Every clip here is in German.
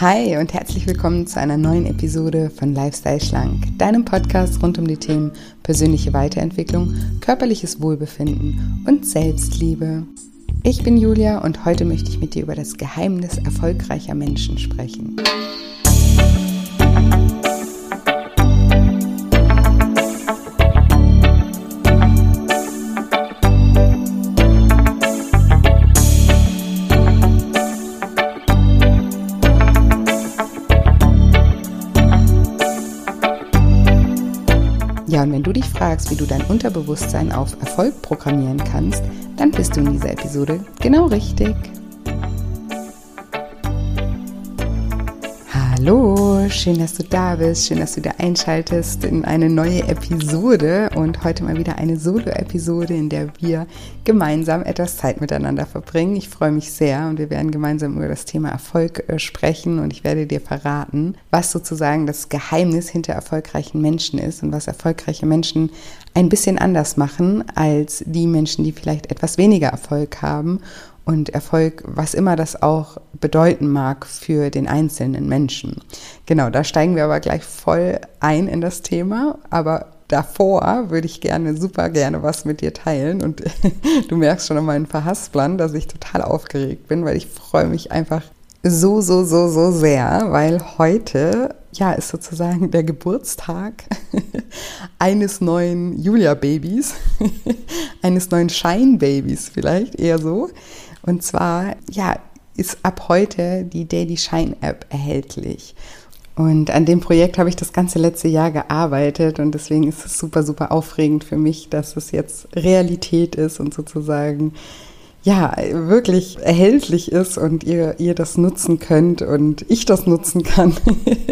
Hi und herzlich willkommen zu einer neuen Episode von Lifestyle Schlank, deinem Podcast rund um die Themen persönliche Weiterentwicklung, körperliches Wohlbefinden und Selbstliebe. Ich bin Julia und heute möchte ich mit dir über das Geheimnis erfolgreicher Menschen sprechen. Du dich fragst, wie du dein Unterbewusstsein auf Erfolg programmieren kannst, dann bist du in dieser Episode genau richtig. Schön, dass du da bist, schön, dass du da einschaltest in eine neue Episode. Und heute mal wieder eine Solo-Episode, in der wir gemeinsam etwas Zeit miteinander verbringen. Ich freue mich sehr und wir werden gemeinsam über das Thema Erfolg äh, sprechen. Und ich werde dir verraten, was sozusagen das Geheimnis hinter erfolgreichen Menschen ist und was erfolgreiche Menschen ein bisschen anders machen als die Menschen, die vielleicht etwas weniger Erfolg haben und Erfolg, was immer das auch bedeuten mag für den einzelnen Menschen. Genau, da steigen wir aber gleich voll ein in das Thema, aber davor würde ich gerne, super gerne was mit dir teilen und du merkst schon an meinem Verhassplan, dass ich total aufgeregt bin, weil ich freue mich einfach so, so, so, so sehr, weil heute, ja, ist sozusagen der Geburtstag eines neuen Julia-Babys, eines neuen Shine-Babys vielleicht eher so. Und zwar, ja, ist ab heute die Daily Shine App erhältlich. Und an dem Projekt habe ich das ganze letzte Jahr gearbeitet und deswegen ist es super, super aufregend für mich, dass es jetzt Realität ist und sozusagen ja, wirklich erhältlich ist und ihr, ihr das nutzen könnt und ich das nutzen kann.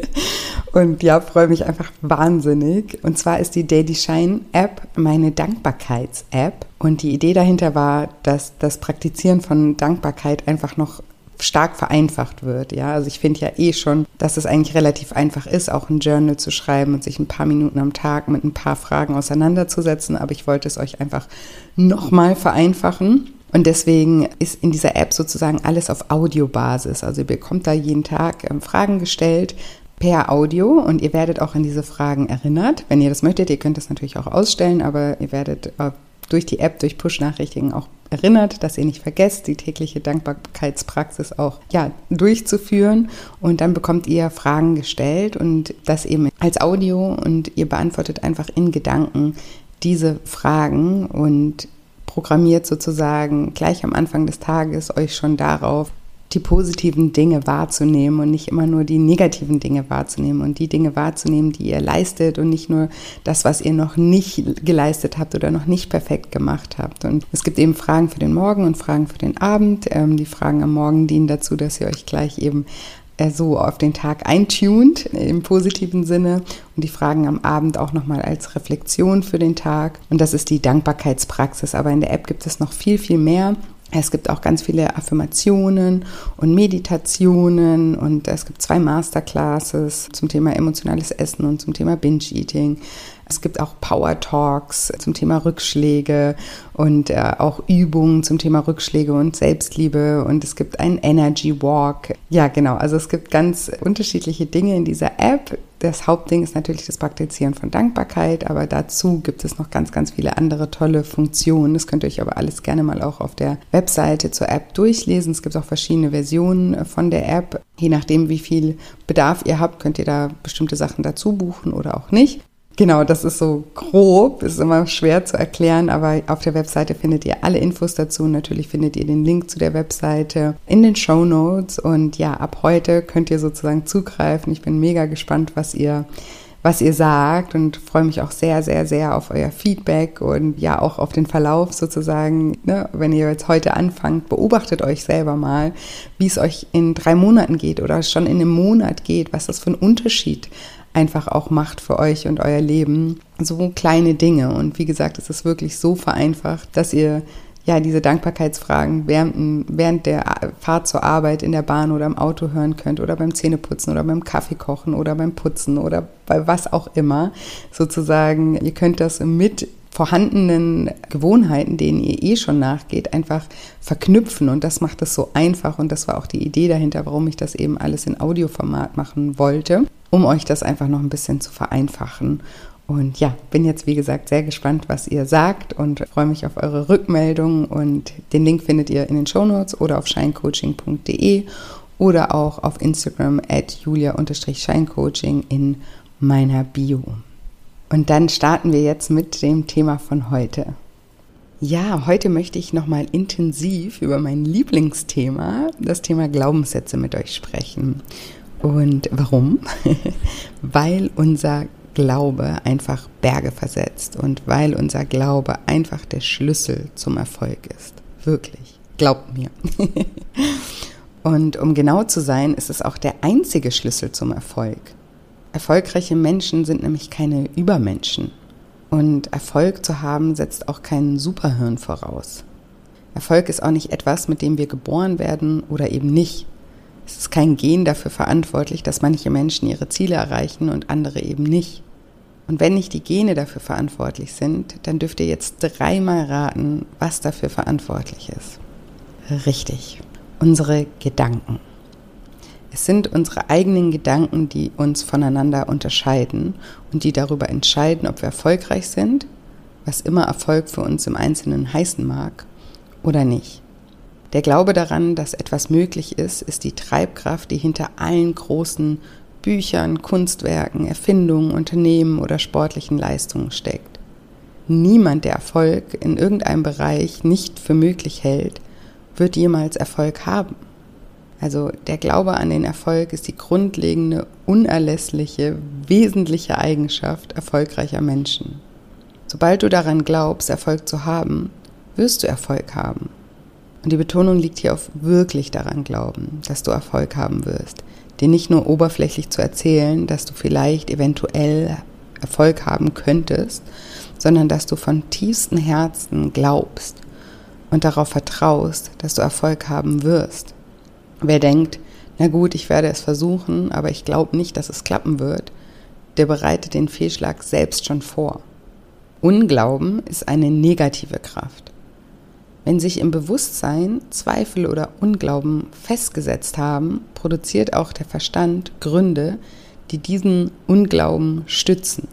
und ja, freue mich einfach wahnsinnig. Und zwar ist die Daily Shine App meine Dankbarkeits-App. Und die Idee dahinter war, dass das Praktizieren von Dankbarkeit einfach noch stark vereinfacht wird. Ja, also ich finde ja eh schon, dass es eigentlich relativ einfach ist, auch ein Journal zu schreiben und sich ein paar Minuten am Tag mit ein paar Fragen auseinanderzusetzen. Aber ich wollte es euch einfach nochmal vereinfachen. Und deswegen ist in dieser App sozusagen alles auf Audiobasis. Also ihr bekommt da jeden Tag ähm, Fragen gestellt per Audio und ihr werdet auch an diese Fragen erinnert. Wenn ihr das möchtet, ihr könnt das natürlich auch ausstellen, aber ihr werdet äh, durch die App, durch Push-Nachrichtigen auch erinnert, dass ihr nicht vergesst, die tägliche Dankbarkeitspraxis auch ja, durchzuführen. Und dann bekommt ihr Fragen gestellt und das eben als Audio und ihr beantwortet einfach in Gedanken diese Fragen und programmiert sozusagen gleich am Anfang des Tages euch schon darauf, die positiven Dinge wahrzunehmen und nicht immer nur die negativen Dinge wahrzunehmen und die Dinge wahrzunehmen, die ihr leistet und nicht nur das, was ihr noch nicht geleistet habt oder noch nicht perfekt gemacht habt. Und es gibt eben Fragen für den Morgen und Fragen für den Abend. Ähm, die Fragen am Morgen dienen dazu, dass ihr euch gleich eben äh, so auf den Tag eintunt im positiven Sinne und die Fragen am Abend auch nochmal als Reflexion für den Tag. Und das ist die Dankbarkeitspraxis. Aber in der App gibt es noch viel, viel mehr. Es gibt auch ganz viele Affirmationen und Meditationen und es gibt zwei Masterclasses zum Thema emotionales Essen und zum Thema Binge-Eating. Es gibt auch Power Talks zum Thema Rückschläge und äh, auch Übungen zum Thema Rückschläge und Selbstliebe und es gibt einen Energy Walk. Ja, genau. Also es gibt ganz unterschiedliche Dinge in dieser App. Das Hauptding ist natürlich das Praktizieren von Dankbarkeit, aber dazu gibt es noch ganz, ganz viele andere tolle Funktionen. Das könnt ihr euch aber alles gerne mal auch auf der Webseite zur App durchlesen. Es gibt auch verschiedene Versionen von der App. Je nachdem, wie viel Bedarf ihr habt, könnt ihr da bestimmte Sachen dazu buchen oder auch nicht. Genau, das ist so grob, ist immer schwer zu erklären, aber auf der Webseite findet ihr alle Infos dazu. Natürlich findet ihr den Link zu der Webseite in den Show Notes und ja, ab heute könnt ihr sozusagen zugreifen. Ich bin mega gespannt, was ihr was ihr sagt und freue mich auch sehr, sehr, sehr auf euer Feedback und ja auch auf den Verlauf sozusagen. Ne? Wenn ihr jetzt heute anfangt, beobachtet euch selber mal, wie es euch in drei Monaten geht oder schon in einem Monat geht, was das für ein Unterschied einfach auch macht für euch und euer Leben. So kleine Dinge. Und wie gesagt, es ist wirklich so vereinfacht, dass ihr ja diese Dankbarkeitsfragen während, während der Fahrt zur Arbeit in der Bahn oder im Auto hören könnt oder beim Zähneputzen oder beim Kaffeekochen oder beim Putzen oder bei was auch immer sozusagen. Ihr könnt das mit vorhandenen Gewohnheiten, denen ihr eh schon nachgeht, einfach verknüpfen. Und das macht es so einfach. Und das war auch die Idee dahinter, warum ich das eben alles in Audioformat machen wollte, um euch das einfach noch ein bisschen zu vereinfachen. Und ja, bin jetzt wie gesagt sehr gespannt, was ihr sagt und freue mich auf eure Rückmeldungen. Und den Link findet ihr in den Shownotes oder auf shinecoaching.de oder auch auf Instagram at julia-shinecoaching in meiner Bio. Und dann starten wir jetzt mit dem Thema von heute. Ja, heute möchte ich nochmal intensiv über mein Lieblingsthema, das Thema Glaubenssätze mit euch sprechen. Und warum? weil unser Glaube einfach Berge versetzt und weil unser Glaube einfach der Schlüssel zum Erfolg ist. Wirklich. Glaubt mir. und um genau zu sein, ist es auch der einzige Schlüssel zum Erfolg. Erfolgreiche Menschen sind nämlich keine Übermenschen. Und Erfolg zu haben setzt auch kein Superhirn voraus. Erfolg ist auch nicht etwas, mit dem wir geboren werden oder eben nicht. Es ist kein Gen dafür verantwortlich, dass manche Menschen ihre Ziele erreichen und andere eben nicht. Und wenn nicht die Gene dafür verantwortlich sind, dann dürft ihr jetzt dreimal raten, was dafür verantwortlich ist. Richtig, unsere Gedanken. Es sind unsere eigenen Gedanken, die uns voneinander unterscheiden und die darüber entscheiden, ob wir erfolgreich sind, was immer Erfolg für uns im Einzelnen heißen mag, oder nicht. Der Glaube daran, dass etwas möglich ist, ist die Treibkraft, die hinter allen großen Büchern, Kunstwerken, Erfindungen, Unternehmen oder sportlichen Leistungen steckt. Niemand, der Erfolg in irgendeinem Bereich nicht für möglich hält, wird jemals Erfolg haben. Also der Glaube an den Erfolg ist die grundlegende, unerlässliche, wesentliche Eigenschaft erfolgreicher Menschen. Sobald du daran glaubst, Erfolg zu haben, wirst du Erfolg haben. Und die Betonung liegt hier auf wirklich daran glauben, dass du Erfolg haben wirst. Dir nicht nur oberflächlich zu erzählen, dass du vielleicht eventuell Erfolg haben könntest, sondern dass du von tiefstem Herzen glaubst und darauf vertraust, dass du Erfolg haben wirst. Wer denkt, na gut, ich werde es versuchen, aber ich glaube nicht, dass es klappen wird, der bereitet den Fehlschlag selbst schon vor. Unglauben ist eine negative Kraft. Wenn sich im Bewusstsein Zweifel oder Unglauben festgesetzt haben, produziert auch der Verstand Gründe, die diesen Unglauben stützen.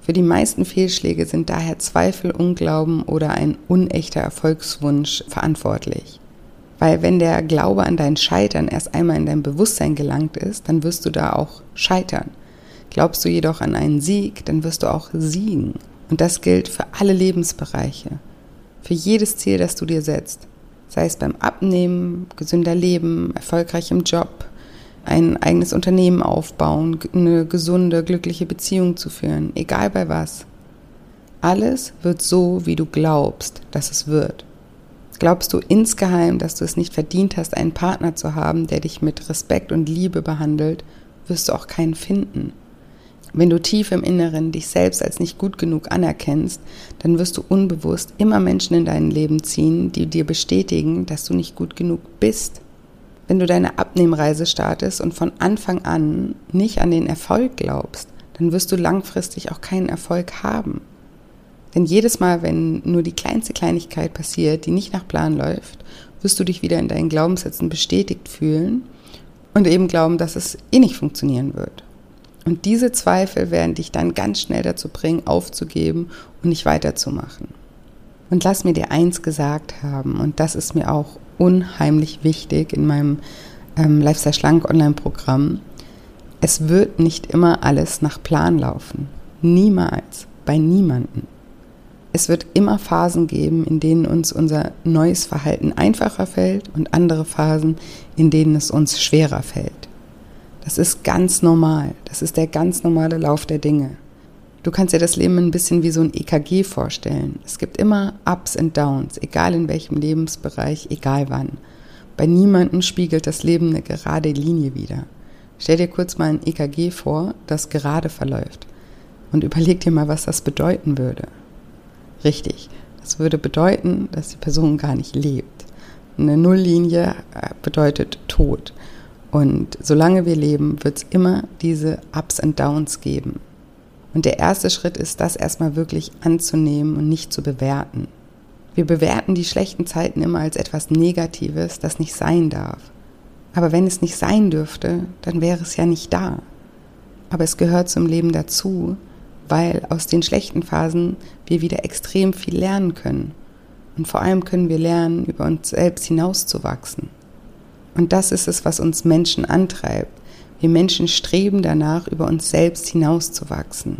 Für die meisten Fehlschläge sind daher Zweifel, Unglauben oder ein unechter Erfolgswunsch verantwortlich. Weil wenn der Glaube an dein Scheitern erst einmal in dein Bewusstsein gelangt ist, dann wirst du da auch scheitern. Glaubst du jedoch an einen Sieg, dann wirst du auch siegen. Und das gilt für alle Lebensbereiche, für jedes Ziel, das du dir setzt. Sei es beim Abnehmen, gesünder Leben, erfolgreich im Job, ein eigenes Unternehmen aufbauen, eine gesunde, glückliche Beziehung zu führen, egal bei was. Alles wird so, wie du glaubst, dass es wird. Glaubst du insgeheim, dass du es nicht verdient hast, einen Partner zu haben, der dich mit Respekt und Liebe behandelt, wirst du auch keinen finden. Wenn du tief im Inneren dich selbst als nicht gut genug anerkennst, dann wirst du unbewusst immer Menschen in dein Leben ziehen, die dir bestätigen, dass du nicht gut genug bist. Wenn du deine Abnehmreise startest und von Anfang an nicht an den Erfolg glaubst, dann wirst du langfristig auch keinen Erfolg haben. Denn jedes Mal, wenn nur die kleinste Kleinigkeit passiert, die nicht nach Plan läuft, wirst du dich wieder in deinen Glaubenssätzen bestätigt fühlen und eben glauben, dass es eh nicht funktionieren wird. Und diese Zweifel werden dich dann ganz schnell dazu bringen, aufzugeben und nicht weiterzumachen. Und lass mir dir eins gesagt haben, und das ist mir auch unheimlich wichtig in meinem ähm, Lifestyle Schlank Online-Programm. Es wird nicht immer alles nach Plan laufen. Niemals. Bei niemanden. Es wird immer Phasen geben, in denen uns unser neues Verhalten einfacher fällt und andere Phasen, in denen es uns schwerer fällt. Das ist ganz normal. Das ist der ganz normale Lauf der Dinge. Du kannst dir das Leben ein bisschen wie so ein EKG vorstellen. Es gibt immer Ups und Downs, egal in welchem Lebensbereich, egal wann. Bei niemandem spiegelt das Leben eine gerade Linie wider. Stell dir kurz mal ein EKG vor, das gerade verläuft. Und überleg dir mal, was das bedeuten würde richtig. Das würde bedeuten, dass die Person gar nicht lebt. Eine Nulllinie äh, bedeutet Tod. Und solange wir leben, wird es immer diese Ups und Downs geben. Und der erste Schritt ist, das erstmal wirklich anzunehmen und nicht zu bewerten. Wir bewerten die schlechten Zeiten immer als etwas Negatives, das nicht sein darf. Aber wenn es nicht sein dürfte, dann wäre es ja nicht da. Aber es gehört zum Leben dazu, weil aus den schlechten Phasen wir wieder extrem viel lernen können. Und vor allem können wir lernen, über uns selbst hinauszuwachsen. Und das ist es, was uns Menschen antreibt. Wir Menschen streben danach, über uns selbst hinauszuwachsen.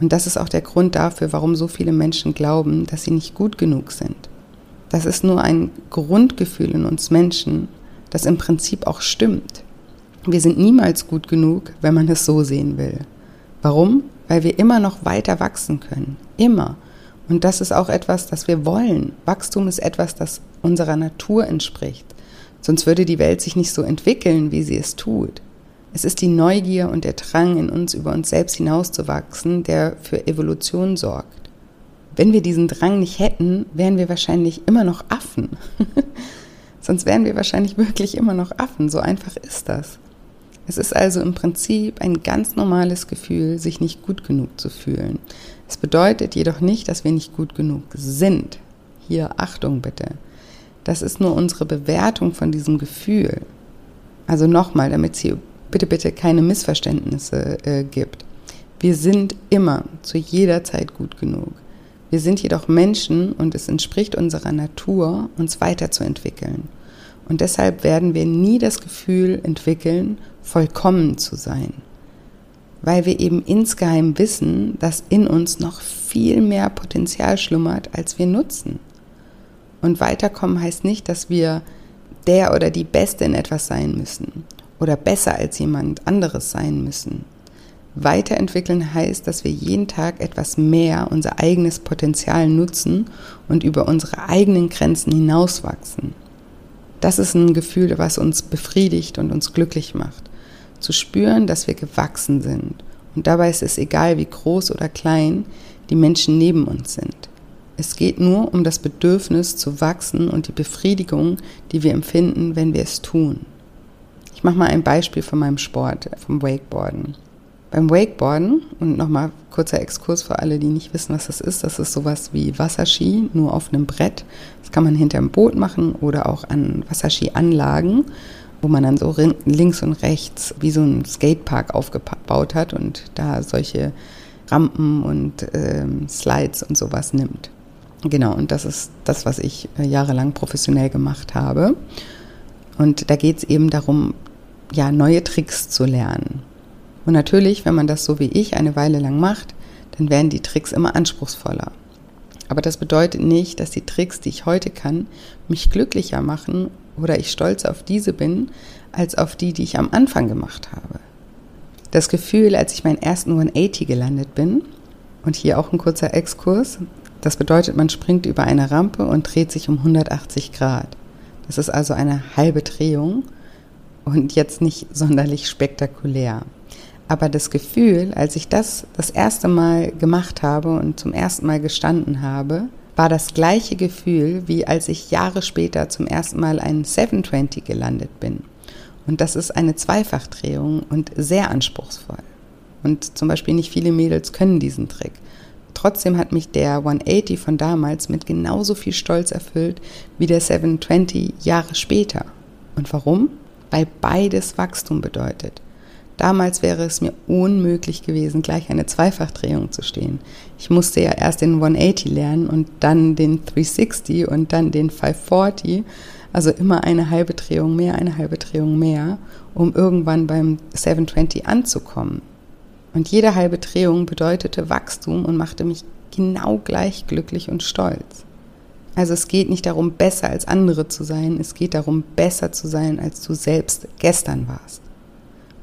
Und das ist auch der Grund dafür, warum so viele Menschen glauben, dass sie nicht gut genug sind. Das ist nur ein Grundgefühl in uns Menschen, das im Prinzip auch stimmt. Wir sind niemals gut genug, wenn man es so sehen will. Warum? Weil wir immer noch weiter wachsen können. Immer. Und das ist auch etwas, das wir wollen. Wachstum ist etwas, das unserer Natur entspricht. Sonst würde die Welt sich nicht so entwickeln, wie sie es tut. Es ist die Neugier und der Drang in uns, über uns selbst hinauszuwachsen, der für Evolution sorgt. Wenn wir diesen Drang nicht hätten, wären wir wahrscheinlich immer noch Affen. Sonst wären wir wahrscheinlich wirklich immer noch Affen. So einfach ist das. Es ist also im Prinzip ein ganz normales Gefühl, sich nicht gut genug zu fühlen. Es bedeutet jedoch nicht, dass wir nicht gut genug sind. Hier Achtung bitte. Das ist nur unsere Bewertung von diesem Gefühl. Also nochmal, damit Sie bitte, bitte keine Missverständnisse äh, gibt. Wir sind immer zu jeder Zeit gut genug. Wir sind jedoch Menschen und es entspricht unserer Natur, uns weiterzuentwickeln. Und deshalb werden wir nie das Gefühl entwickeln, vollkommen zu sein. Weil wir eben insgeheim wissen, dass in uns noch viel mehr Potenzial schlummert, als wir nutzen. Und weiterkommen heißt nicht, dass wir der oder die Beste in etwas sein müssen oder besser als jemand anderes sein müssen. Weiterentwickeln heißt, dass wir jeden Tag etwas mehr unser eigenes Potenzial nutzen und über unsere eigenen Grenzen hinauswachsen. Das ist ein Gefühl, was uns befriedigt und uns glücklich macht. Zu spüren, dass wir gewachsen sind. Und dabei ist es egal, wie groß oder klein die Menschen neben uns sind. Es geht nur um das Bedürfnis zu wachsen und die Befriedigung, die wir empfinden, wenn wir es tun. Ich mache mal ein Beispiel von meinem Sport, vom Wakeboarden. Beim Wakeboarden, und nochmal kurzer Exkurs für alle, die nicht wissen, was das ist, das ist sowas wie Wasserski, nur auf einem Brett. Das kann man hinterm Boot machen oder auch an Wasserski-Anlagen, wo man dann so links und rechts wie so ein Skatepark aufgebaut hat und da solche Rampen und ähm, Slides und sowas nimmt. Genau, und das ist das, was ich äh, jahrelang professionell gemacht habe. Und da geht es eben darum, ja, neue Tricks zu lernen. Und natürlich, wenn man das so wie ich eine Weile lang macht, dann werden die Tricks immer anspruchsvoller. Aber das bedeutet nicht, dass die Tricks, die ich heute kann, mich glücklicher machen oder ich stolz auf diese bin, als auf die, die ich am Anfang gemacht habe. Das Gefühl, als ich meinen ersten 180 gelandet bin, und hier auch ein kurzer Exkurs, das bedeutet, man springt über eine Rampe und dreht sich um 180 Grad. Das ist also eine halbe Drehung und jetzt nicht sonderlich spektakulär. Aber das Gefühl, als ich das das erste Mal gemacht habe und zum ersten Mal gestanden habe, war das gleiche Gefühl, wie als ich Jahre später zum ersten Mal einen 720 gelandet bin. Und das ist eine Zweifachdrehung und sehr anspruchsvoll. Und zum Beispiel nicht viele Mädels können diesen Trick. Trotzdem hat mich der 180 von damals mit genauso viel Stolz erfüllt wie der 720 Jahre später. Und warum? Weil beides Wachstum bedeutet. Damals wäre es mir unmöglich gewesen, gleich eine Zweifachdrehung zu stehen. Ich musste ja erst den 180 lernen und dann den 360 und dann den 540. Also immer eine halbe Drehung mehr, eine halbe Drehung mehr, um irgendwann beim 720 anzukommen. Und jede halbe Drehung bedeutete Wachstum und machte mich genau gleich glücklich und stolz. Also es geht nicht darum, besser als andere zu sein, es geht darum, besser zu sein, als du selbst gestern warst.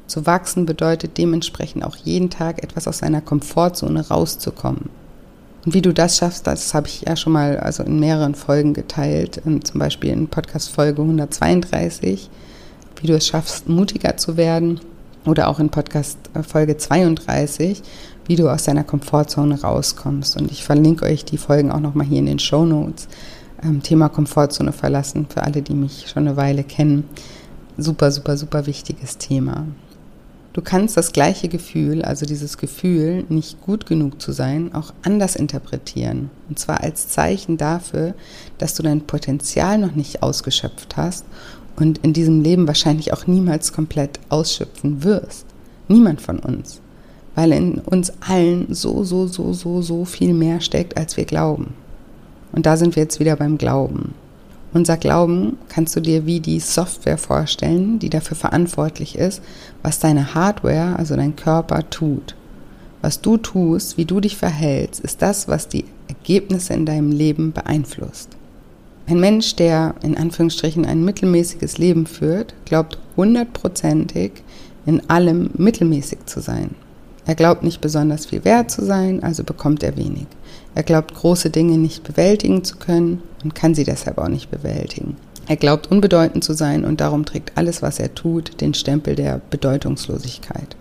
Zu wachsen bedeutet dementsprechend auch jeden Tag etwas aus seiner Komfortzone rauszukommen. Und wie du das schaffst, das habe ich ja schon mal also in mehreren Folgen geteilt, ähm, zum Beispiel in Podcast Folge 132, wie du es schaffst, mutiger zu werden oder auch in Podcast äh, Folge 32, wie du aus deiner Komfortzone rauskommst. Und ich verlinke euch die Folgen auch nochmal hier in den Show Notes. Ähm, Thema Komfortzone verlassen für alle, die mich schon eine Weile kennen. Super, super, super wichtiges Thema. Du kannst das gleiche Gefühl, also dieses Gefühl, nicht gut genug zu sein, auch anders interpretieren. Und zwar als Zeichen dafür, dass du dein Potenzial noch nicht ausgeschöpft hast und in diesem Leben wahrscheinlich auch niemals komplett ausschöpfen wirst. Niemand von uns. Weil in uns allen so, so, so, so, so viel mehr steckt, als wir glauben. Und da sind wir jetzt wieder beim Glauben. Unser Glauben kannst du dir wie die Software vorstellen, die dafür verantwortlich ist, was deine Hardware, also dein Körper, tut. Was du tust, wie du dich verhältst, ist das, was die Ergebnisse in deinem Leben beeinflusst. Ein Mensch, der in Anführungsstrichen ein mittelmäßiges Leben führt, glaubt hundertprozentig in allem mittelmäßig zu sein. Er glaubt nicht besonders viel wert zu sein, also bekommt er wenig. Er glaubt große Dinge nicht bewältigen zu können und kann sie deshalb auch nicht bewältigen. Er glaubt unbedeutend zu sein und darum trägt alles, was er tut, den Stempel der Bedeutungslosigkeit.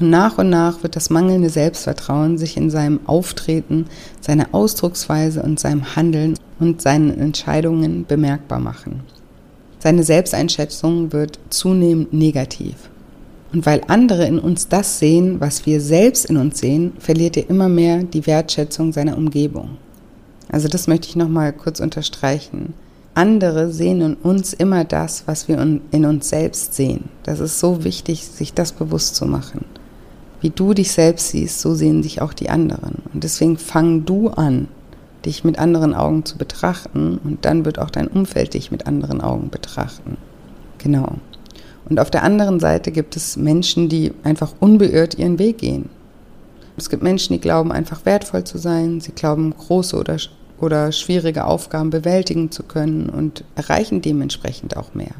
Und nach und nach wird das mangelnde Selbstvertrauen sich in seinem Auftreten, seiner Ausdrucksweise und seinem Handeln und seinen Entscheidungen bemerkbar machen. Seine Selbsteinschätzung wird zunehmend negativ. Und weil andere in uns das sehen, was wir selbst in uns sehen, verliert er immer mehr die Wertschätzung seiner Umgebung. Also das möchte ich nochmal kurz unterstreichen. Andere sehen in uns immer das, was wir in uns selbst sehen. Das ist so wichtig, sich das bewusst zu machen. Wie du dich selbst siehst, so sehen dich auch die anderen. Und deswegen fang du an, dich mit anderen Augen zu betrachten und dann wird auch dein Umfeld dich mit anderen Augen betrachten. Genau. Und auf der anderen Seite gibt es Menschen, die einfach unbeirrt ihren Weg gehen. Es gibt Menschen, die glauben, einfach wertvoll zu sein. Sie glauben, große oder, oder schwierige Aufgaben bewältigen zu können und erreichen dementsprechend auch mehr.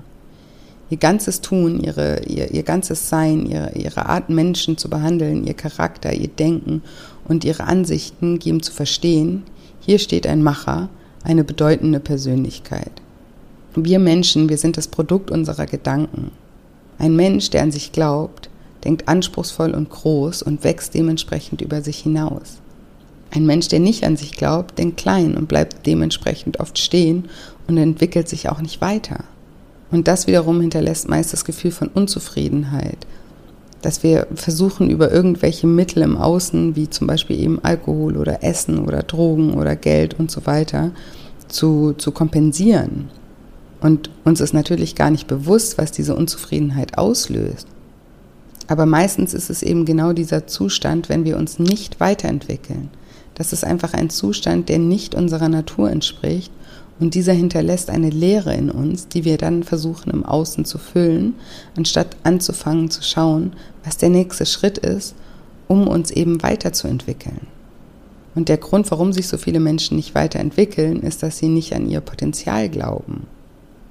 Ihr ganzes Tun, ihre, ihr, ihr ganzes Sein, ihre, ihre Art, Menschen zu behandeln, ihr Charakter, ihr Denken und ihre Ansichten geben zu verstehen, hier steht ein Macher, eine bedeutende Persönlichkeit. Wir Menschen, wir sind das Produkt unserer Gedanken. Ein Mensch, der an sich glaubt, denkt anspruchsvoll und groß und wächst dementsprechend über sich hinaus. Ein Mensch, der nicht an sich glaubt, denkt klein und bleibt dementsprechend oft stehen und entwickelt sich auch nicht weiter. Und das wiederum hinterlässt meist das Gefühl von Unzufriedenheit, dass wir versuchen, über irgendwelche Mittel im Außen, wie zum Beispiel eben Alkohol oder Essen oder Drogen oder Geld und so weiter, zu, zu kompensieren. Und uns ist natürlich gar nicht bewusst, was diese Unzufriedenheit auslöst. Aber meistens ist es eben genau dieser Zustand, wenn wir uns nicht weiterentwickeln. Das ist einfach ein Zustand, der nicht unserer Natur entspricht und dieser hinterlässt eine Leere in uns, die wir dann versuchen im Außen zu füllen, anstatt anzufangen zu schauen, was der nächste Schritt ist, um uns eben weiterzuentwickeln. Und der Grund, warum sich so viele Menschen nicht weiterentwickeln, ist, dass sie nicht an ihr Potenzial glauben.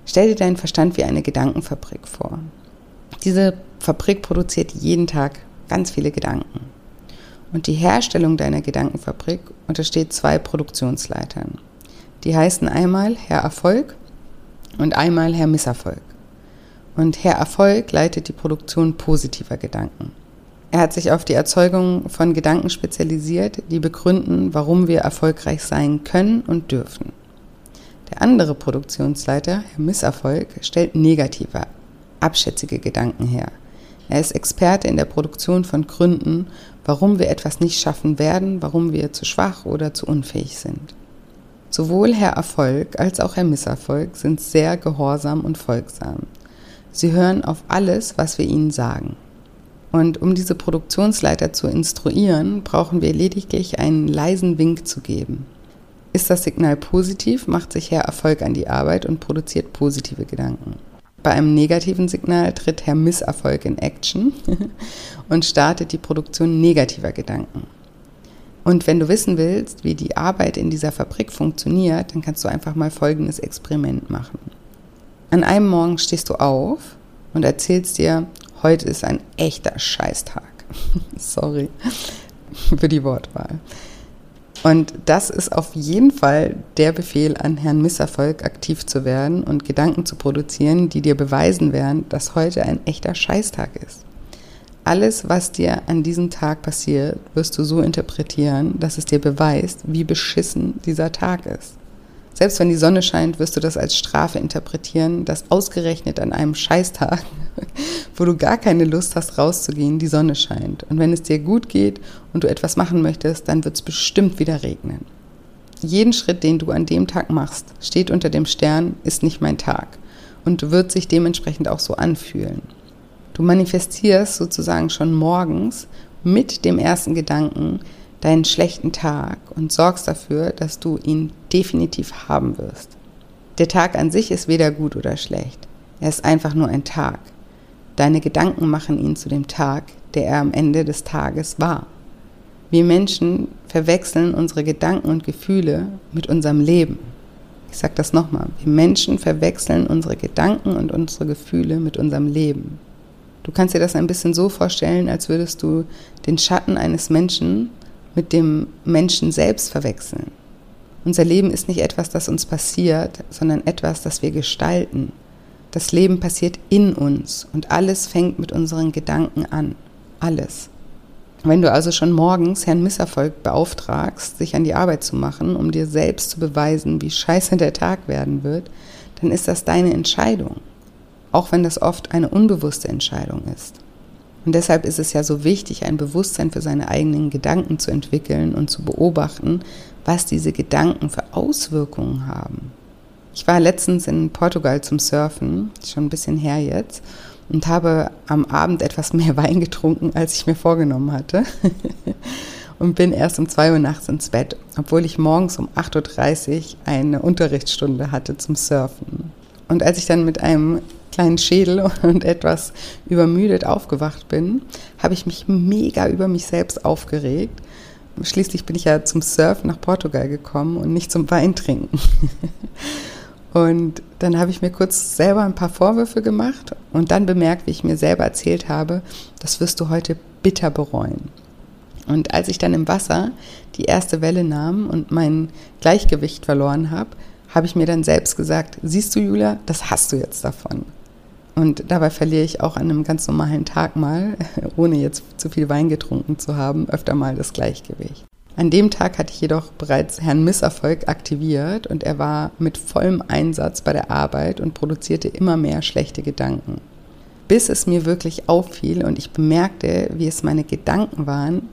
Stell dir deinen Verstand wie eine Gedankenfabrik vor. Diese Fabrik produziert jeden Tag ganz viele Gedanken. Und die Herstellung deiner Gedankenfabrik untersteht zwei Produktionsleitern. Die heißen einmal Herr Erfolg und einmal Herr Misserfolg. Und Herr Erfolg leitet die Produktion positiver Gedanken. Er hat sich auf die Erzeugung von Gedanken spezialisiert, die begründen, warum wir erfolgreich sein können und dürfen. Der andere Produktionsleiter, Herr Misserfolg, stellt negative, abschätzige Gedanken her. Er ist Experte in der Produktion von Gründen, warum wir etwas nicht schaffen werden, warum wir zu schwach oder zu unfähig sind. Sowohl Herr Erfolg als auch Herr Misserfolg sind sehr gehorsam und folgsam. Sie hören auf alles, was wir ihnen sagen. Und um diese Produktionsleiter zu instruieren, brauchen wir lediglich einen leisen Wink zu geben. Ist das Signal positiv, macht sich Herr Erfolg an die Arbeit und produziert positive Gedanken. Bei einem negativen Signal tritt Herr Misserfolg in Action und startet die Produktion negativer Gedanken. Und wenn du wissen willst, wie die Arbeit in dieser Fabrik funktioniert, dann kannst du einfach mal folgendes Experiment machen. An einem Morgen stehst du auf und erzählst dir, heute ist ein echter Scheißtag. Sorry für die Wortwahl. Und das ist auf jeden Fall der Befehl an Herrn Misserfolg, aktiv zu werden und Gedanken zu produzieren, die dir beweisen werden, dass heute ein echter Scheißtag ist. Alles, was dir an diesem Tag passiert, wirst du so interpretieren, dass es dir beweist, wie beschissen dieser Tag ist. Selbst wenn die Sonne scheint, wirst du das als Strafe interpretieren, dass ausgerechnet an einem Scheißtag, wo du gar keine Lust hast, rauszugehen, die Sonne scheint. Und wenn es dir gut geht und du etwas machen möchtest, dann wird es bestimmt wieder regnen. Jeden Schritt, den du an dem Tag machst, steht unter dem Stern, ist nicht mein Tag und wird sich dementsprechend auch so anfühlen. Du manifestierst sozusagen schon morgens mit dem ersten Gedanken deinen schlechten Tag und sorgst dafür, dass du ihn definitiv haben wirst. Der Tag an sich ist weder gut oder schlecht. Er ist einfach nur ein Tag. Deine Gedanken machen ihn zu dem Tag, der er am Ende des Tages war. Wir Menschen verwechseln unsere Gedanken und Gefühle mit unserem Leben. Ich sage das nochmal. Wir Menschen verwechseln unsere Gedanken und unsere Gefühle mit unserem Leben. Du kannst dir das ein bisschen so vorstellen, als würdest du den Schatten eines Menschen mit dem Menschen selbst verwechseln. Unser Leben ist nicht etwas, das uns passiert, sondern etwas, das wir gestalten. Das Leben passiert in uns und alles fängt mit unseren Gedanken an. Alles. Wenn du also schon morgens Herrn Misserfolg beauftragst, sich an die Arbeit zu machen, um dir selbst zu beweisen, wie scheiße der Tag werden wird, dann ist das deine Entscheidung. Auch wenn das oft eine unbewusste Entscheidung ist. Und deshalb ist es ja so wichtig, ein Bewusstsein für seine eigenen Gedanken zu entwickeln und zu beobachten, was diese Gedanken für Auswirkungen haben. Ich war letztens in Portugal zum Surfen, schon ein bisschen her jetzt, und habe am Abend etwas mehr Wein getrunken, als ich mir vorgenommen hatte. und bin erst um 2 Uhr nachts ins Bett, obwohl ich morgens um 8.30 Uhr eine Unterrichtsstunde hatte zum Surfen. Und als ich dann mit einem kleinen Schädel und etwas übermüdet aufgewacht bin, habe ich mich mega über mich selbst aufgeregt. Schließlich bin ich ja zum Surfen nach Portugal gekommen und nicht zum Weintrinken. Und dann habe ich mir kurz selber ein paar Vorwürfe gemacht und dann bemerkt, wie ich mir selber erzählt habe, das wirst du heute bitter bereuen. Und als ich dann im Wasser die erste Welle nahm und mein Gleichgewicht verloren habe, habe ich mir dann selbst gesagt, siehst du Julia, das hast du jetzt davon. Und dabei verliere ich auch an einem ganz normalen Tag mal, ohne jetzt zu viel Wein getrunken zu haben, öfter mal das Gleichgewicht. An dem Tag hatte ich jedoch bereits Herrn Misserfolg aktiviert und er war mit vollem Einsatz bei der Arbeit und produzierte immer mehr schlechte Gedanken. Bis es mir wirklich auffiel und ich bemerkte, wie es meine Gedanken waren,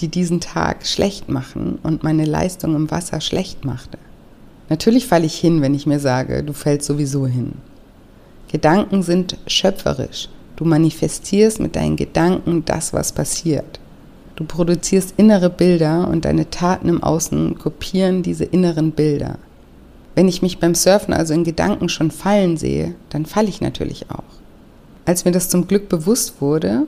die diesen Tag schlecht machen und meine Leistung im Wasser schlecht machte. Natürlich falle ich hin, wenn ich mir sage, du fällst sowieso hin. Gedanken sind schöpferisch. Du manifestierst mit deinen Gedanken das, was passiert. Du produzierst innere Bilder und deine Taten im Außen kopieren diese inneren Bilder. Wenn ich mich beim Surfen also in Gedanken schon fallen sehe, dann falle ich natürlich auch. Als mir das zum Glück bewusst wurde,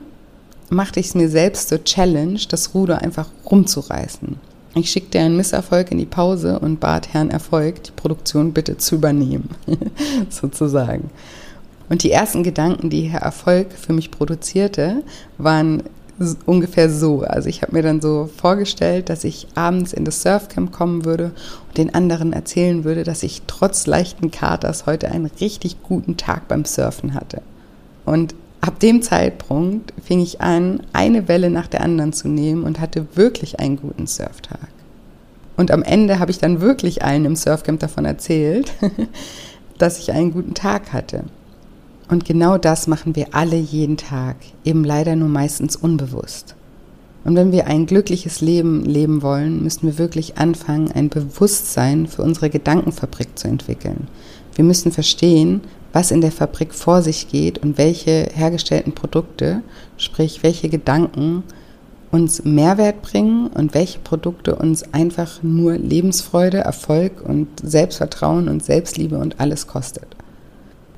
machte ich es mir selbst zur Challenge, das Ruder einfach rumzureißen. Ich schickte einen Misserfolg in die Pause und bat Herrn Erfolg, die Produktion bitte zu übernehmen, sozusagen. Und die ersten Gedanken, die Herr Erfolg für mich produzierte, waren ungefähr so. Also ich habe mir dann so vorgestellt, dass ich abends in das Surfcamp kommen würde und den anderen erzählen würde, dass ich trotz leichten Katers heute einen richtig guten Tag beim Surfen hatte. Und ab dem Zeitpunkt fing ich an, eine Welle nach der anderen zu nehmen und hatte wirklich einen guten Surftag. Und am Ende habe ich dann wirklich allen im Surfcamp davon erzählt, dass ich einen guten Tag hatte. Und genau das machen wir alle jeden Tag, eben leider nur meistens unbewusst. Und wenn wir ein glückliches Leben leben wollen, müssen wir wirklich anfangen, ein Bewusstsein für unsere Gedankenfabrik zu entwickeln. Wir müssen verstehen, was in der Fabrik vor sich geht und welche hergestellten Produkte, sprich welche Gedanken uns Mehrwert bringen und welche Produkte uns einfach nur Lebensfreude, Erfolg und Selbstvertrauen und Selbstliebe und alles kostet.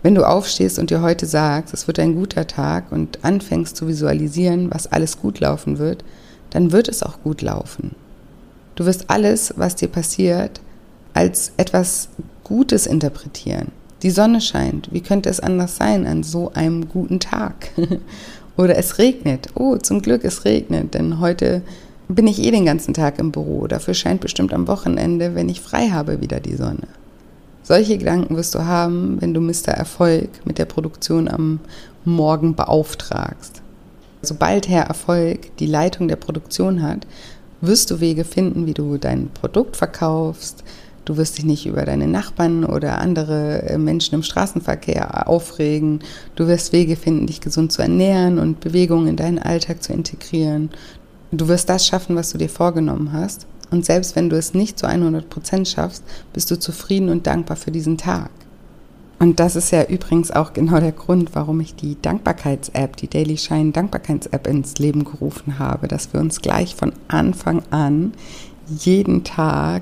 Wenn du aufstehst und dir heute sagst, es wird ein guter Tag und anfängst zu visualisieren, was alles gut laufen wird, dann wird es auch gut laufen. Du wirst alles, was dir passiert, als etwas Gutes interpretieren. Die Sonne scheint. Wie könnte es anders sein an so einem guten Tag? Oder es regnet. Oh, zum Glück es regnet, denn heute bin ich eh den ganzen Tag im Büro. Dafür scheint bestimmt am Wochenende, wenn ich frei habe, wieder die Sonne. Solche Gedanken wirst du haben, wenn du Mr. Erfolg mit der Produktion am Morgen beauftragst. Sobald Herr Erfolg die Leitung der Produktion hat, wirst du Wege finden, wie du dein Produkt verkaufst, Du wirst dich nicht über deine Nachbarn oder andere äh, Menschen im Straßenverkehr aufregen. Du wirst Wege finden, dich gesund zu ernähren und Bewegungen in deinen Alltag zu integrieren. Du wirst das schaffen, was du dir vorgenommen hast. Und selbst wenn du es nicht zu 100 Prozent schaffst, bist du zufrieden und dankbar für diesen Tag. Und das ist ja übrigens auch genau der Grund, warum ich die Dankbarkeits-App, die Daily Shine Dankbarkeits-App ins Leben gerufen habe, dass wir uns gleich von Anfang an jeden Tag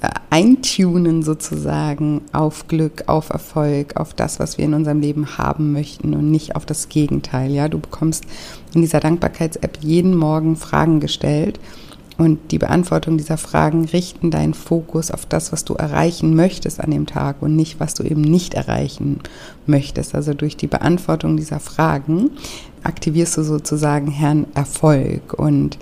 äh, eintunen sozusagen auf Glück, auf Erfolg, auf das, was wir in unserem Leben haben möchten und nicht auf das Gegenteil. Ja, du bekommst in dieser Dankbarkeits-App jeden Morgen Fragen gestellt und die Beantwortung dieser Fragen richten deinen Fokus auf das, was du erreichen möchtest an dem Tag und nicht, was du eben nicht erreichen möchtest. Also durch die Beantwortung dieser Fragen aktivierst du sozusagen Herrn Erfolg und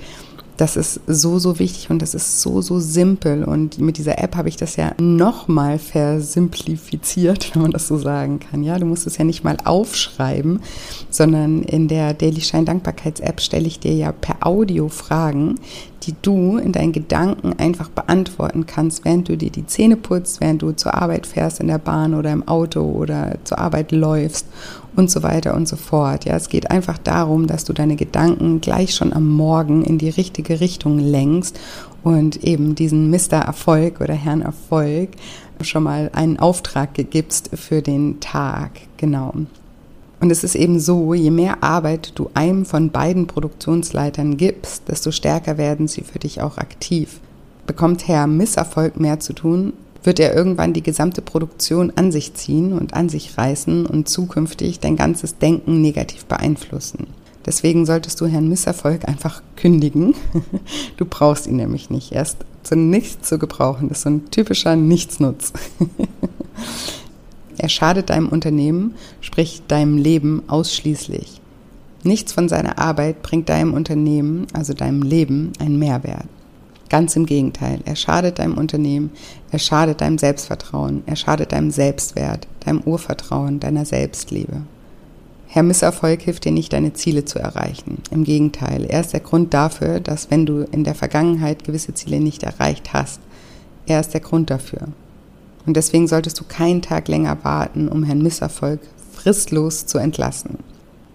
das ist so, so wichtig und das ist so, so simpel. Und mit dieser App habe ich das ja nochmal versimplifiziert, wenn man das so sagen kann. Ja, du musst es ja nicht mal aufschreiben, sondern in der Daily Shine Dankbarkeits App stelle ich dir ja per Audio Fragen, die du in deinen Gedanken einfach beantworten kannst, während du dir die Zähne putzt, während du zur Arbeit fährst in der Bahn oder im Auto oder zur Arbeit läufst und so weiter und so fort. Ja, es geht einfach darum, dass du deine Gedanken gleich schon am Morgen in die richtige Richtung lenkst und eben diesen Mr. Erfolg oder Herrn Erfolg schon mal einen Auftrag gibst für den Tag. Genau. Und es ist eben so, je mehr Arbeit du einem von beiden Produktionsleitern gibst, desto stärker werden sie für dich auch aktiv. Bekommt Herr Misserfolg mehr zu tun, wird er irgendwann die gesamte Produktion an sich ziehen und an sich reißen und zukünftig dein ganzes Denken negativ beeinflussen. Deswegen solltest du Herrn Misserfolg einfach kündigen. Du brauchst ihn nämlich nicht. Er ist zu nichts zu gebrauchen. Das ist so ein typischer Nichtsnutz. Er schadet deinem Unternehmen, sprich deinem Leben ausschließlich. Nichts von seiner Arbeit bringt deinem Unternehmen, also deinem Leben, einen Mehrwert. Ganz im Gegenteil, er schadet deinem Unternehmen, er schadet deinem Selbstvertrauen, er schadet deinem Selbstwert, deinem Urvertrauen, deiner Selbstliebe. Herr Misserfolg hilft dir nicht, deine Ziele zu erreichen. Im Gegenteil, er ist der Grund dafür, dass wenn du in der Vergangenheit gewisse Ziele nicht erreicht hast, er ist der Grund dafür. Und deswegen solltest du keinen Tag länger warten, um Herrn Misserfolg fristlos zu entlassen.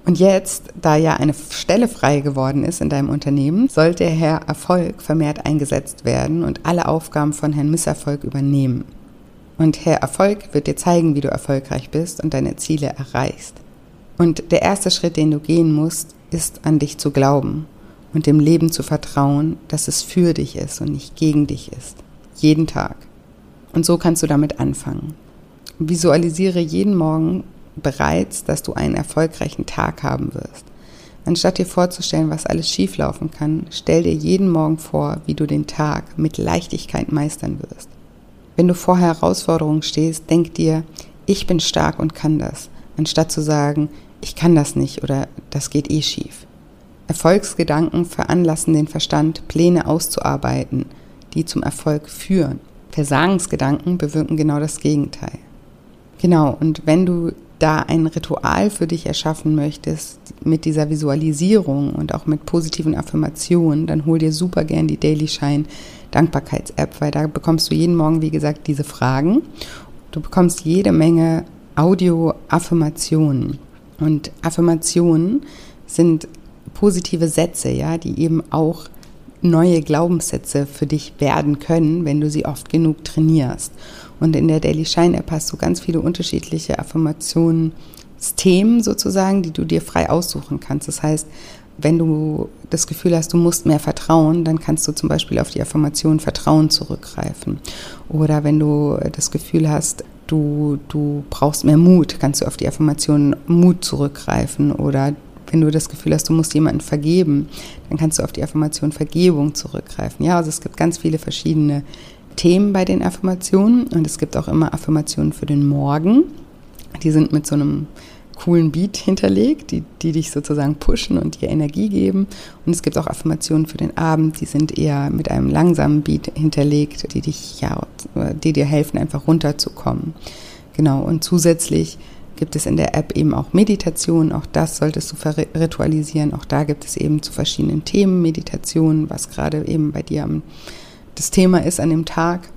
Und jetzt, da ja eine Stelle frei geworden ist in deinem Unternehmen, sollte Herr Erfolg vermehrt eingesetzt werden und alle Aufgaben von Herrn Misserfolg übernehmen. Und Herr Erfolg wird dir zeigen, wie du erfolgreich bist und deine Ziele erreichst. Und der erste Schritt, den du gehen musst, ist an dich zu glauben und dem Leben zu vertrauen, dass es für dich ist und nicht gegen dich ist. Jeden Tag. Und so kannst du damit anfangen. Visualisiere jeden Morgen bereits, dass du einen erfolgreichen Tag haben wirst. Anstatt dir vorzustellen, was alles schieflaufen kann, stell dir jeden Morgen vor, wie du den Tag mit Leichtigkeit meistern wirst. Wenn du vor Herausforderungen stehst, denk dir, ich bin stark und kann das, anstatt zu sagen, ich kann das nicht oder das geht eh schief. Erfolgsgedanken veranlassen den Verstand, Pläne auszuarbeiten, die zum Erfolg führen. Versagensgedanken bewirken genau das Gegenteil. Genau, und wenn du da ein Ritual für dich erschaffen möchtest mit dieser Visualisierung und auch mit positiven Affirmationen, dann hol dir super gern die Daily Shine Dankbarkeits-App, weil da bekommst du jeden Morgen, wie gesagt, diese Fragen. Du bekommst jede Menge Audio-Affirmationen. Und Affirmationen sind positive Sätze, ja, die eben auch neue Glaubenssätze für dich werden können, wenn du sie oft genug trainierst. Und in der Daily Shine App hast du ganz viele unterschiedliche Affirmationsthemen sozusagen, die du dir frei aussuchen kannst. Das heißt, wenn du das Gefühl hast, du musst mehr vertrauen, dann kannst du zum Beispiel auf die Affirmation Vertrauen zurückgreifen. Oder wenn du das Gefühl hast, du, du brauchst mehr Mut, kannst du auf die Affirmation Mut zurückgreifen. Oder wenn du das Gefühl hast, du musst jemanden vergeben, dann kannst du auf die Affirmation Vergebung zurückgreifen. Ja, also es gibt ganz viele verschiedene Themen bei den Affirmationen und es gibt auch immer Affirmationen für den Morgen. Die sind mit so einem coolen Beat hinterlegt, die, die dich sozusagen pushen und dir Energie geben. Und es gibt auch Affirmationen für den Abend, die sind eher mit einem langsamen Beat hinterlegt, die dich, ja, die dir helfen, einfach runterzukommen. Genau. Und zusätzlich gibt es in der App eben auch Meditation. Auch das solltest du ritualisieren. Auch da gibt es eben zu verschiedenen Themen Meditation, was gerade eben bei dir das Thema ist an dem Tag.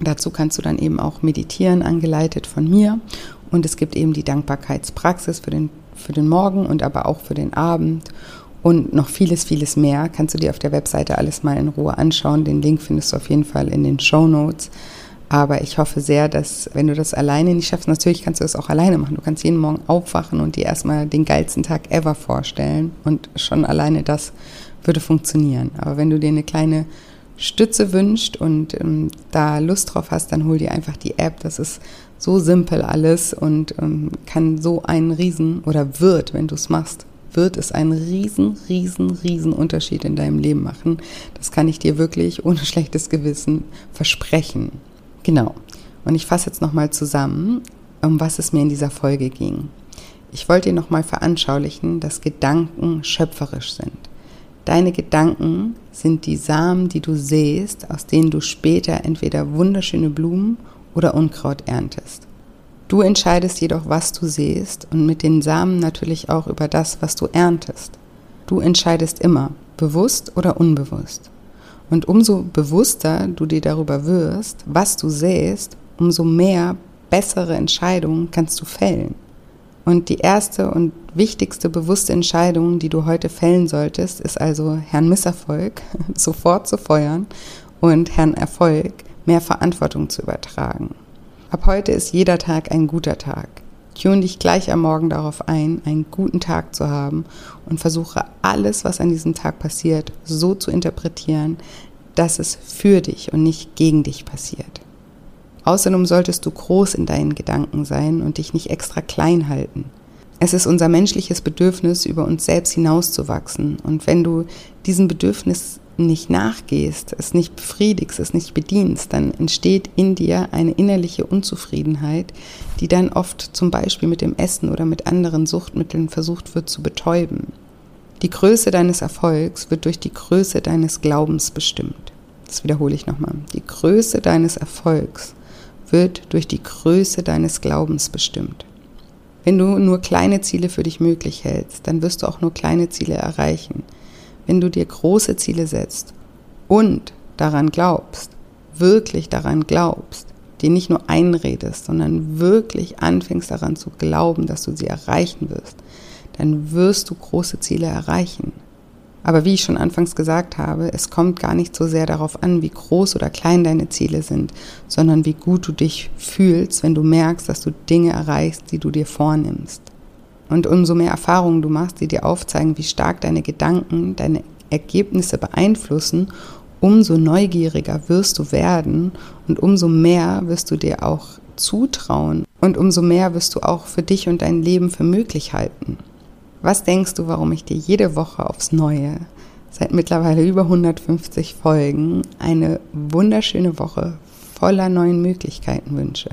Dazu kannst du dann eben auch meditieren, angeleitet von mir. Und es gibt eben die Dankbarkeitspraxis für den, für den Morgen und aber auch für den Abend. Und noch vieles, vieles mehr kannst du dir auf der Webseite alles mal in Ruhe anschauen. Den Link findest du auf jeden Fall in den Show Notes. Aber ich hoffe sehr, dass wenn du das alleine nicht schaffst, natürlich kannst du das auch alleine machen. Du kannst jeden Morgen aufwachen und dir erstmal den geilsten Tag ever vorstellen. Und schon alleine das würde funktionieren. Aber wenn du dir eine kleine Stütze wünscht und ähm, da Lust drauf hast, dann hol dir einfach die App. Das ist so simpel alles und ähm, kann so einen riesen oder wird, wenn du es machst, wird es einen riesen, riesen, riesen Unterschied in deinem Leben machen. Das kann ich dir wirklich ohne schlechtes Gewissen versprechen. Genau. Und ich fasse jetzt nochmal zusammen, um was es mir in dieser Folge ging. Ich wollte dir nochmal veranschaulichen, dass Gedanken schöpferisch sind. Deine Gedanken sind die Samen, die du sähst, aus denen du später entweder wunderschöne Blumen oder Unkraut erntest. Du entscheidest jedoch, was du sähst und mit den Samen natürlich auch über das, was du erntest. Du entscheidest immer, bewusst oder unbewusst. Und umso bewusster du dir darüber wirst, was du sähst, umso mehr bessere Entscheidungen kannst du fällen. Und die erste und wichtigste bewusste Entscheidung, die du heute fällen solltest, ist also Herrn Misserfolg sofort zu feuern und Herrn Erfolg mehr Verantwortung zu übertragen. Ab heute ist jeder Tag ein guter Tag. Tune dich gleich am Morgen darauf ein, einen guten Tag zu haben und versuche alles, was an diesem Tag passiert, so zu interpretieren, dass es für dich und nicht gegen dich passiert. Außerdem solltest du groß in deinen Gedanken sein und dich nicht extra klein halten. Es ist unser menschliches Bedürfnis, über uns selbst hinauszuwachsen. Und wenn du diesem Bedürfnis nicht nachgehst, es nicht befriedigst, es nicht bedienst, dann entsteht in dir eine innerliche Unzufriedenheit, die dann oft zum Beispiel mit dem Essen oder mit anderen Suchtmitteln versucht wird zu betäuben. Die Größe deines Erfolgs wird durch die Größe deines Glaubens bestimmt. Das wiederhole ich nochmal. Die Größe deines Erfolgs wird durch die Größe deines Glaubens bestimmt. Wenn du nur kleine Ziele für dich möglich hältst, dann wirst du auch nur kleine Ziele erreichen wenn du dir große Ziele setzt und daran glaubst, wirklich daran glaubst, dir nicht nur einredest, sondern wirklich anfängst daran zu glauben, dass du sie erreichen wirst, dann wirst du große Ziele erreichen. Aber wie ich schon anfangs gesagt habe, es kommt gar nicht so sehr darauf an, wie groß oder klein deine Ziele sind, sondern wie gut du dich fühlst, wenn du merkst, dass du Dinge erreichst, die du dir vornimmst. Und umso mehr Erfahrungen du machst, die dir aufzeigen, wie stark deine Gedanken deine Ergebnisse beeinflussen, umso neugieriger wirst du werden und umso mehr wirst du dir auch zutrauen und umso mehr wirst du auch für dich und dein Leben für möglich halten. Was denkst du, warum ich dir jede Woche aufs Neue, seit mittlerweile über 150 Folgen, eine wunderschöne Woche voller neuen Möglichkeiten wünsche?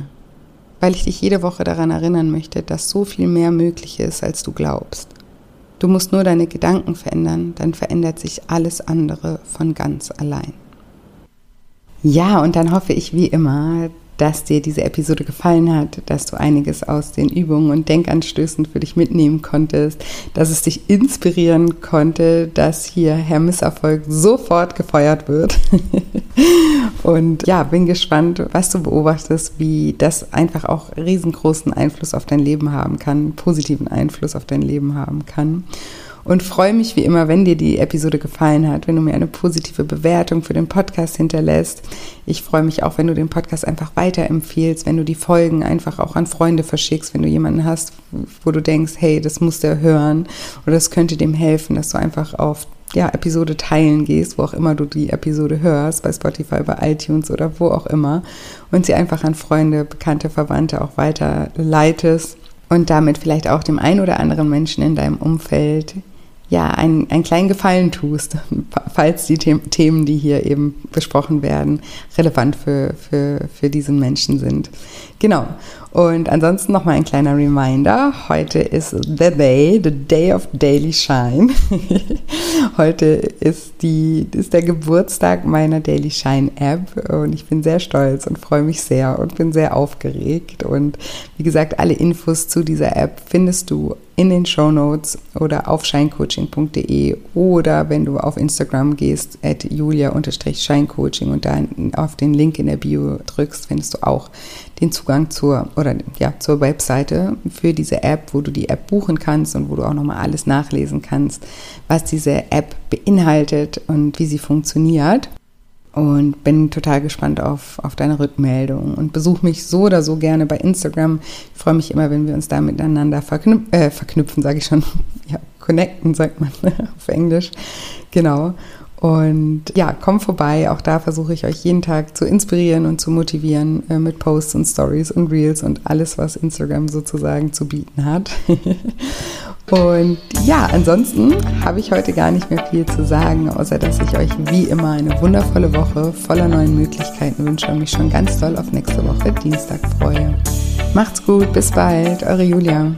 weil ich dich jede Woche daran erinnern möchte, dass so viel mehr möglich ist, als du glaubst. Du musst nur deine Gedanken verändern, dann verändert sich alles andere von ganz allein. Ja, und dann hoffe ich wie immer, dass dir diese Episode gefallen hat, dass du einiges aus den Übungen und Denkanstößen für dich mitnehmen konntest, dass es dich inspirieren konnte, dass hier Herr Misserfolg sofort gefeuert wird. und ja, bin gespannt, was du beobachtest, wie das einfach auch riesengroßen Einfluss auf dein Leben haben kann, positiven Einfluss auf dein Leben haben kann und freue mich wie immer, wenn dir die Episode gefallen hat, wenn du mir eine positive Bewertung für den Podcast hinterlässt. Ich freue mich auch, wenn du den Podcast einfach weiterempfiehlst, wenn du die Folgen einfach auch an Freunde verschickst, wenn du jemanden hast, wo du denkst, hey, das muss der hören oder das könnte dem helfen, dass du einfach auf ja, Episode teilen gehst, wo auch immer du die Episode hörst, bei Spotify, bei iTunes oder wo auch immer, und sie einfach an Freunde, Bekannte, Verwandte auch weiterleitest und damit vielleicht auch dem einen oder anderen Menschen in deinem Umfeld ja, einen, einen kleinen Gefallen tust, falls die Themen, die hier eben besprochen werden, relevant für, für, für diesen Menschen sind. Genau. Und ansonsten nochmal ein kleiner Reminder. Heute ist the day, the day of daily shine. Heute ist, die, ist der Geburtstag meiner Daily Shine App und ich bin sehr stolz und freue mich sehr und bin sehr aufgeregt. Und wie gesagt, alle Infos zu dieser App findest du in den Show Notes oder auf shinecoaching.de oder wenn du auf Instagram gehst, at julia-shinecoaching und da auf den Link in der Bio drückst, findest du auch den Zugang zur oder ja zur Webseite für diese App, wo du die App buchen kannst und wo du auch nochmal alles nachlesen kannst, was diese App beinhaltet und wie sie funktioniert und bin total gespannt auf, auf deine Rückmeldung und besuch mich so oder so gerne bei Instagram. Ich freue mich immer, wenn wir uns da miteinander verknüpfen, äh, verknüpfen, sage ich schon. Ja, connecten, sagt man auf Englisch. Genau. Und ja, komm vorbei. Auch da versuche ich euch jeden Tag zu inspirieren und zu motivieren äh, mit Posts und Stories und Reels und alles, was Instagram sozusagen zu bieten hat. und ja, ansonsten habe ich heute gar nicht mehr viel zu sagen, außer dass ich euch wie immer eine wundervolle Woche voller neuen Möglichkeiten wünsche und mich schon ganz doll auf nächste Woche Dienstag freue. Macht's gut, bis bald, eure Julia.